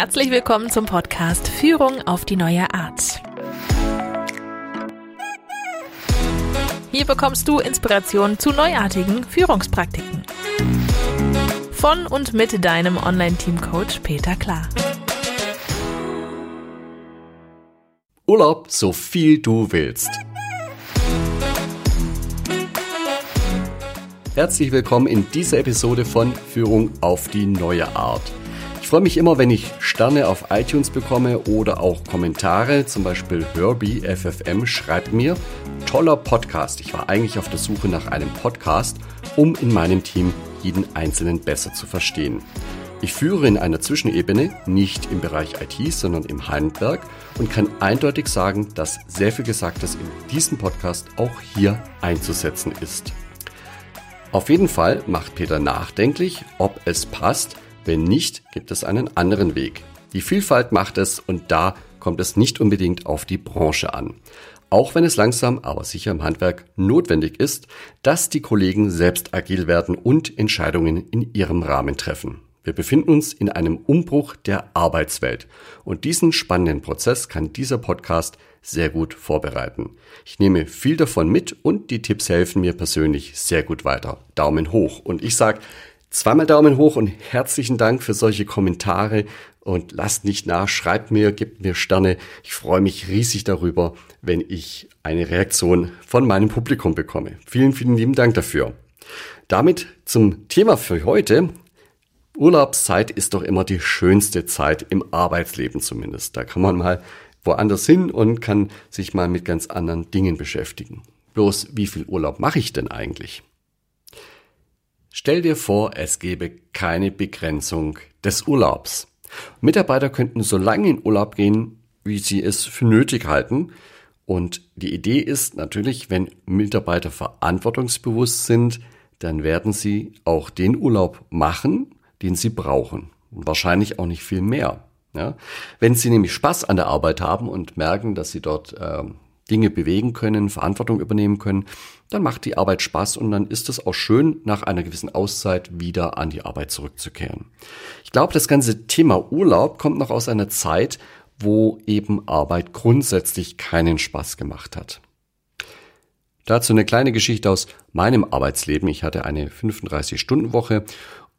Herzlich willkommen zum Podcast Führung auf die neue Art. Hier bekommst du Inspiration zu neuartigen Führungspraktiken. Von und mit deinem Online-Team-Coach Peter Klar. Urlaub, so viel du willst. Herzlich willkommen in dieser Episode von Führung auf die neue Art. Ich freue mich immer, wenn ich Sterne auf iTunes bekomme oder auch Kommentare. Zum Beispiel Herbie FFM schreibt mir, toller Podcast. Ich war eigentlich auf der Suche nach einem Podcast, um in meinem Team jeden Einzelnen besser zu verstehen. Ich führe in einer Zwischenebene, nicht im Bereich IT, sondern im Handwerk und kann eindeutig sagen, dass sehr viel Gesagtes in diesem Podcast auch hier einzusetzen ist. Auf jeden Fall macht Peter nachdenklich, ob es passt, wenn nicht, gibt es einen anderen Weg. Die Vielfalt macht es und da kommt es nicht unbedingt auf die Branche an. Auch wenn es langsam, aber sicher im Handwerk notwendig ist, dass die Kollegen selbst agil werden und Entscheidungen in ihrem Rahmen treffen. Wir befinden uns in einem Umbruch der Arbeitswelt und diesen spannenden Prozess kann dieser Podcast sehr gut vorbereiten. Ich nehme viel davon mit und die Tipps helfen mir persönlich sehr gut weiter. Daumen hoch und ich sage Zweimal Daumen hoch und herzlichen Dank für solche Kommentare und lasst nicht nach, schreibt mir, gebt mir Sterne. Ich freue mich riesig darüber, wenn ich eine Reaktion von meinem Publikum bekomme. Vielen, vielen lieben Dank dafür. Damit zum Thema für heute. Urlaubszeit ist doch immer die schönste Zeit im Arbeitsleben zumindest. Da kann man mal woanders hin und kann sich mal mit ganz anderen Dingen beschäftigen. Bloß, wie viel Urlaub mache ich denn eigentlich? Stell dir vor, es gäbe keine Begrenzung des Urlaubs. Mitarbeiter könnten so lange in Urlaub gehen, wie sie es für nötig halten. Und die Idee ist natürlich, wenn Mitarbeiter verantwortungsbewusst sind, dann werden sie auch den Urlaub machen, den sie brauchen. Und wahrscheinlich auch nicht viel mehr. Ja? Wenn sie nämlich Spaß an der Arbeit haben und merken, dass sie dort äh, Dinge bewegen können, Verantwortung übernehmen können, dann macht die Arbeit Spaß und dann ist es auch schön, nach einer gewissen Auszeit wieder an die Arbeit zurückzukehren. Ich glaube, das ganze Thema Urlaub kommt noch aus einer Zeit, wo eben Arbeit grundsätzlich keinen Spaß gemacht hat. Dazu eine kleine Geschichte aus meinem Arbeitsleben. Ich hatte eine 35-Stunden-Woche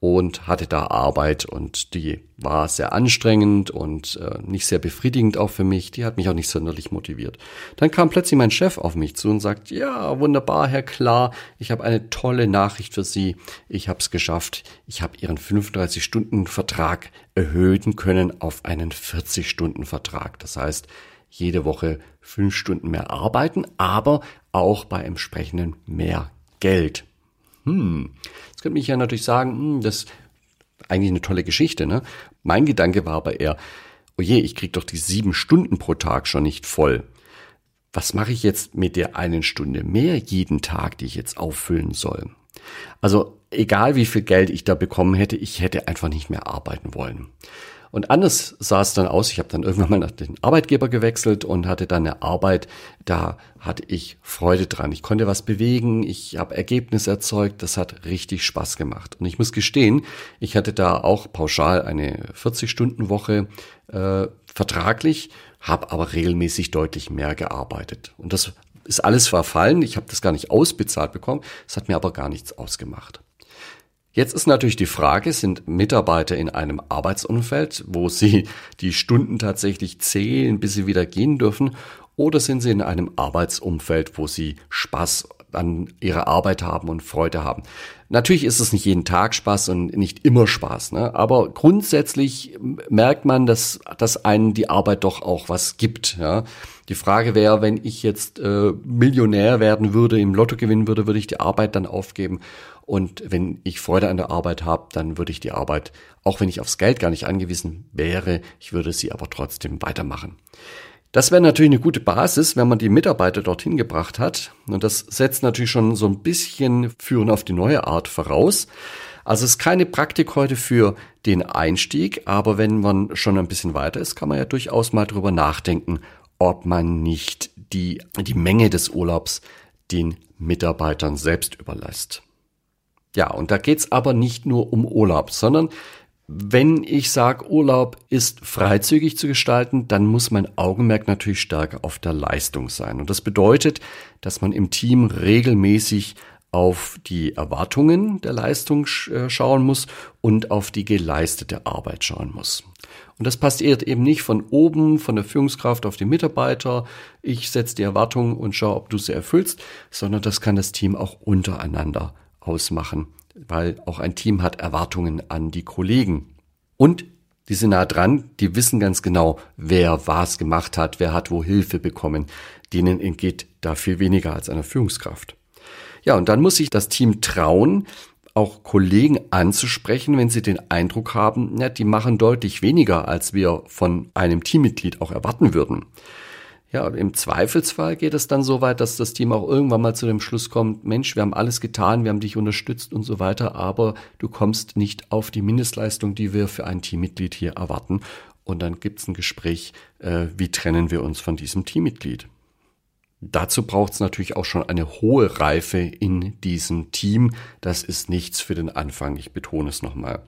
und hatte da Arbeit und die war sehr anstrengend und äh, nicht sehr befriedigend auch für mich. Die hat mich auch nicht sonderlich motiviert. Dann kam plötzlich mein Chef auf mich zu und sagt, ja, wunderbar, Herr Klar, ich habe eine tolle Nachricht für Sie. Ich habe es geschafft. Ich habe Ihren 35-Stunden-Vertrag erhöhen können auf einen 40-Stunden-Vertrag. Das heißt, jede Woche fünf Stunden mehr arbeiten, aber auch bei entsprechenden mehr Geld. Hm, jetzt könnte ich ja natürlich sagen, hm, das ist eigentlich eine tolle Geschichte, ne? Mein Gedanke war aber eher, oh je, ich krieg doch die sieben Stunden pro Tag schon nicht voll. Was mache ich jetzt mit der einen Stunde mehr jeden Tag, die ich jetzt auffüllen soll? Also egal wie viel Geld ich da bekommen hätte, ich hätte einfach nicht mehr arbeiten wollen. Und anders sah es dann aus. Ich habe dann irgendwann mal nach den Arbeitgeber gewechselt und hatte dann eine Arbeit, da hatte ich Freude dran. Ich konnte was bewegen, ich habe Ergebnisse erzeugt, das hat richtig Spaß gemacht. Und ich muss gestehen, ich hatte da auch pauschal eine 40-Stunden-Woche äh, vertraglich, habe aber regelmäßig deutlich mehr gearbeitet. Und das ist alles verfallen. Ich habe das gar nicht ausbezahlt bekommen. Es hat mir aber gar nichts ausgemacht. Jetzt ist natürlich die Frage, sind Mitarbeiter in einem Arbeitsumfeld, wo sie die Stunden tatsächlich zählen, bis sie wieder gehen dürfen, oder sind sie in einem Arbeitsumfeld, wo sie Spaß an ihrer Arbeit haben und Freude haben. Natürlich ist es nicht jeden Tag Spaß und nicht immer Spaß, ne? aber grundsätzlich merkt man, dass, dass einen die Arbeit doch auch was gibt. Ja? Die Frage wäre, wenn ich jetzt äh, Millionär werden würde, im Lotto gewinnen würde, würde ich die Arbeit dann aufgeben. Und wenn ich Freude an der Arbeit habe, dann würde ich die Arbeit, auch wenn ich aufs Geld gar nicht angewiesen wäre, ich würde sie aber trotzdem weitermachen. Das wäre natürlich eine gute Basis, wenn man die Mitarbeiter dorthin gebracht hat. Und das setzt natürlich schon so ein bisschen Führen auf die neue Art voraus. Also es ist keine Praktik heute für den Einstieg, aber wenn man schon ein bisschen weiter ist, kann man ja durchaus mal drüber nachdenken, ob man nicht die, die Menge des Urlaubs den Mitarbeitern selbst überlässt. Ja, und da geht's aber nicht nur um Urlaub, sondern Wenn ich sage, Urlaub ist freizügig zu gestalten, dann muss mein Augenmerk natürlich stärker auf der Leistung sein. Und das bedeutet, dass man im Team regelmäßig auf die Erwartungen der Leistung äh, schauen muss und auf die geleistete Arbeit schauen muss. Und das passiert eben nicht von oben, von der Führungskraft auf den Mitarbeiter. Ich setze die Erwartungen und schaue, ob du sie erfüllst, sondern das kann das Team auch untereinander ausmachen weil auch ein Team hat Erwartungen an die Kollegen. Und die sind nah dran, die wissen ganz genau, wer was gemacht hat, wer hat wo Hilfe bekommen. Denen entgeht da viel weniger als einer Führungskraft. Ja, und dann muss sich das Team trauen, auch Kollegen anzusprechen, wenn sie den Eindruck haben, ja, die machen deutlich weniger, als wir von einem Teammitglied auch erwarten würden. Ja, im Zweifelsfall geht es dann so weit, dass das Team auch irgendwann mal zu dem Schluss kommt, Mensch, wir haben alles getan, wir haben dich unterstützt und so weiter, aber du kommst nicht auf die Mindestleistung, die wir für ein Teammitglied hier erwarten. Und dann gibt's ein Gespräch, äh, wie trennen wir uns von diesem Teammitglied. Dazu braucht es natürlich auch schon eine hohe Reife in diesem Team. Das ist nichts für den Anfang, ich betone es nochmal.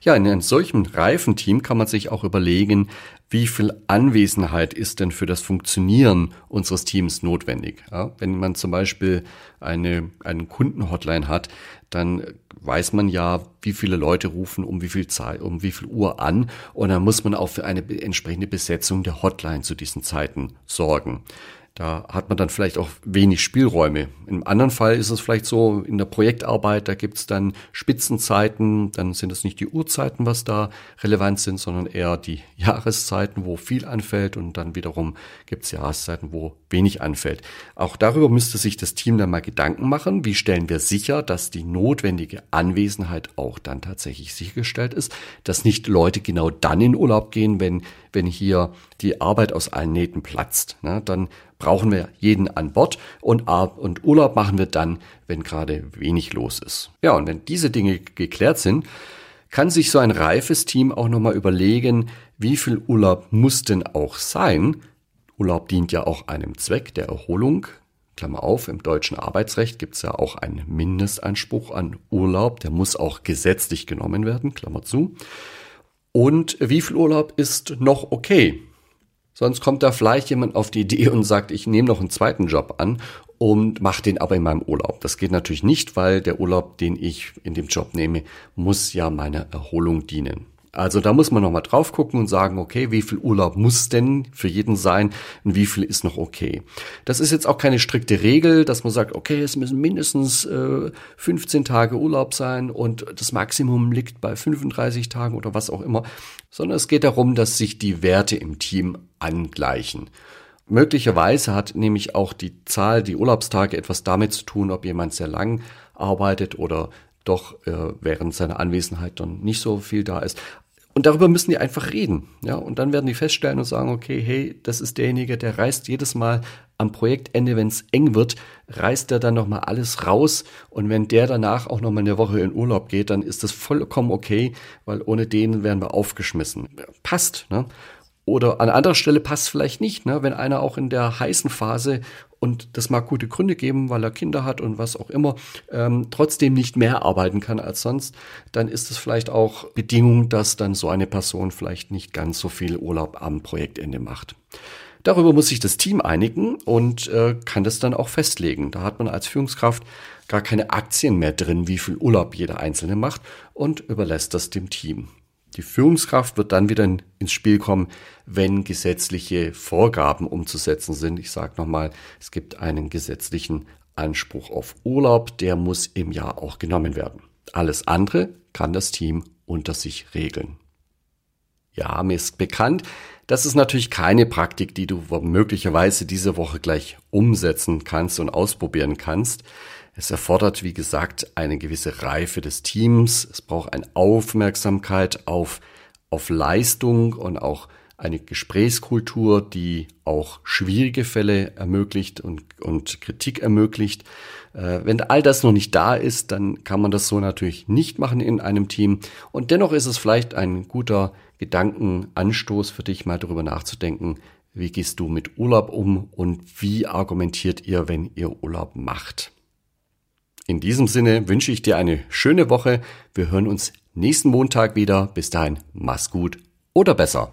Ja, in einem solchen reifen Team kann man sich auch überlegen, wie viel Anwesenheit ist denn für das Funktionieren unseres Teams notwendig. Ja, wenn man zum Beispiel eine, einen Kundenhotline hat, dann weiß man ja, wie viele Leute rufen um wie viel Zeit, um wie viel Uhr an und dann muss man auch für eine entsprechende Besetzung der Hotline zu diesen Zeiten sorgen. Da hat man dann vielleicht auch wenig Spielräume. Im anderen Fall ist es vielleicht so, in der Projektarbeit, da gibt es dann Spitzenzeiten, dann sind es nicht die Uhrzeiten, was da relevant sind, sondern eher die Jahreszeiten, wo viel anfällt und dann wiederum gibt es Jahreszeiten, wo wenig anfällt. Auch darüber müsste sich das Team dann mal Gedanken machen, wie stellen wir sicher, dass die notwendige Anwesenheit auch dann tatsächlich sichergestellt ist, dass nicht Leute genau dann in Urlaub gehen, wenn, wenn hier die Arbeit aus allen Nähten platzt. Ne? Dann brauchen wir jeden an Bord und, und Urlaub machen wir dann, wenn gerade wenig los ist. Ja, und wenn diese Dinge geklärt sind, kann sich so ein reifes Team auch nochmal überlegen, wie viel Urlaub muss denn auch sein? Urlaub dient ja auch einem Zweck der Erholung. Klammer auf, im deutschen Arbeitsrecht gibt es ja auch einen Mindestanspruch an Urlaub, der muss auch gesetzlich genommen werden, Klammer zu. Und wie viel Urlaub ist noch okay? Sonst kommt da vielleicht jemand auf die Idee und sagt, ich nehme noch einen zweiten Job an und mache den aber in meinem Urlaub. Das geht natürlich nicht, weil der Urlaub, den ich in dem Job nehme, muss ja meiner Erholung dienen. Also da muss man nochmal drauf gucken und sagen, okay, wie viel Urlaub muss denn für jeden sein und wie viel ist noch okay. Das ist jetzt auch keine strikte Regel, dass man sagt, okay, es müssen mindestens äh, 15 Tage Urlaub sein und das Maximum liegt bei 35 Tagen oder was auch immer, sondern es geht darum, dass sich die Werte im Team angleichen. Möglicherweise hat nämlich auch die Zahl, die Urlaubstage etwas damit zu tun, ob jemand sehr lang arbeitet oder doch äh, während seiner Anwesenheit dann nicht so viel da ist. Und darüber müssen die einfach reden. Ja, und dann werden die feststellen und sagen, okay, hey, das ist derjenige, der reißt jedes Mal am Projektende, wenn es eng wird, reißt er dann nochmal alles raus. Und wenn der danach auch nochmal eine Woche in Urlaub geht, dann ist das vollkommen okay, weil ohne den wären wir aufgeschmissen. Passt, ne? Oder an anderer Stelle passt vielleicht nicht, ne? wenn einer auch in der heißen Phase und das mag gute Gründe geben, weil er Kinder hat und was auch immer, ähm, trotzdem nicht mehr arbeiten kann als sonst, dann ist es vielleicht auch Bedingung, dass dann so eine Person vielleicht nicht ganz so viel Urlaub am Projektende macht. Darüber muss sich das Team einigen und äh, kann das dann auch festlegen. Da hat man als Führungskraft gar keine Aktien mehr drin, wie viel Urlaub jeder Einzelne macht und überlässt das dem Team. Die Führungskraft wird dann wieder ins Spiel kommen, wenn gesetzliche Vorgaben umzusetzen sind. Ich sage nochmal, es gibt einen gesetzlichen Anspruch auf Urlaub, der muss im Jahr auch genommen werden. Alles andere kann das Team unter sich regeln. Ja, mir ist bekannt, das ist natürlich keine Praktik, die du möglicherweise diese Woche gleich umsetzen kannst und ausprobieren kannst. Es erfordert, wie gesagt, eine gewisse Reife des Teams. Es braucht eine Aufmerksamkeit auf, auf Leistung und auch eine Gesprächskultur, die auch schwierige Fälle ermöglicht und, und Kritik ermöglicht. Äh, wenn all das noch nicht da ist, dann kann man das so natürlich nicht machen in einem Team. Und dennoch ist es vielleicht ein guter Gedankenanstoß für dich, mal darüber nachzudenken, wie gehst du mit Urlaub um und wie argumentiert ihr, wenn ihr Urlaub macht. In diesem Sinne wünsche ich dir eine schöne Woche. Wir hören uns nächsten Montag wieder. Bis dahin, mach's gut oder besser.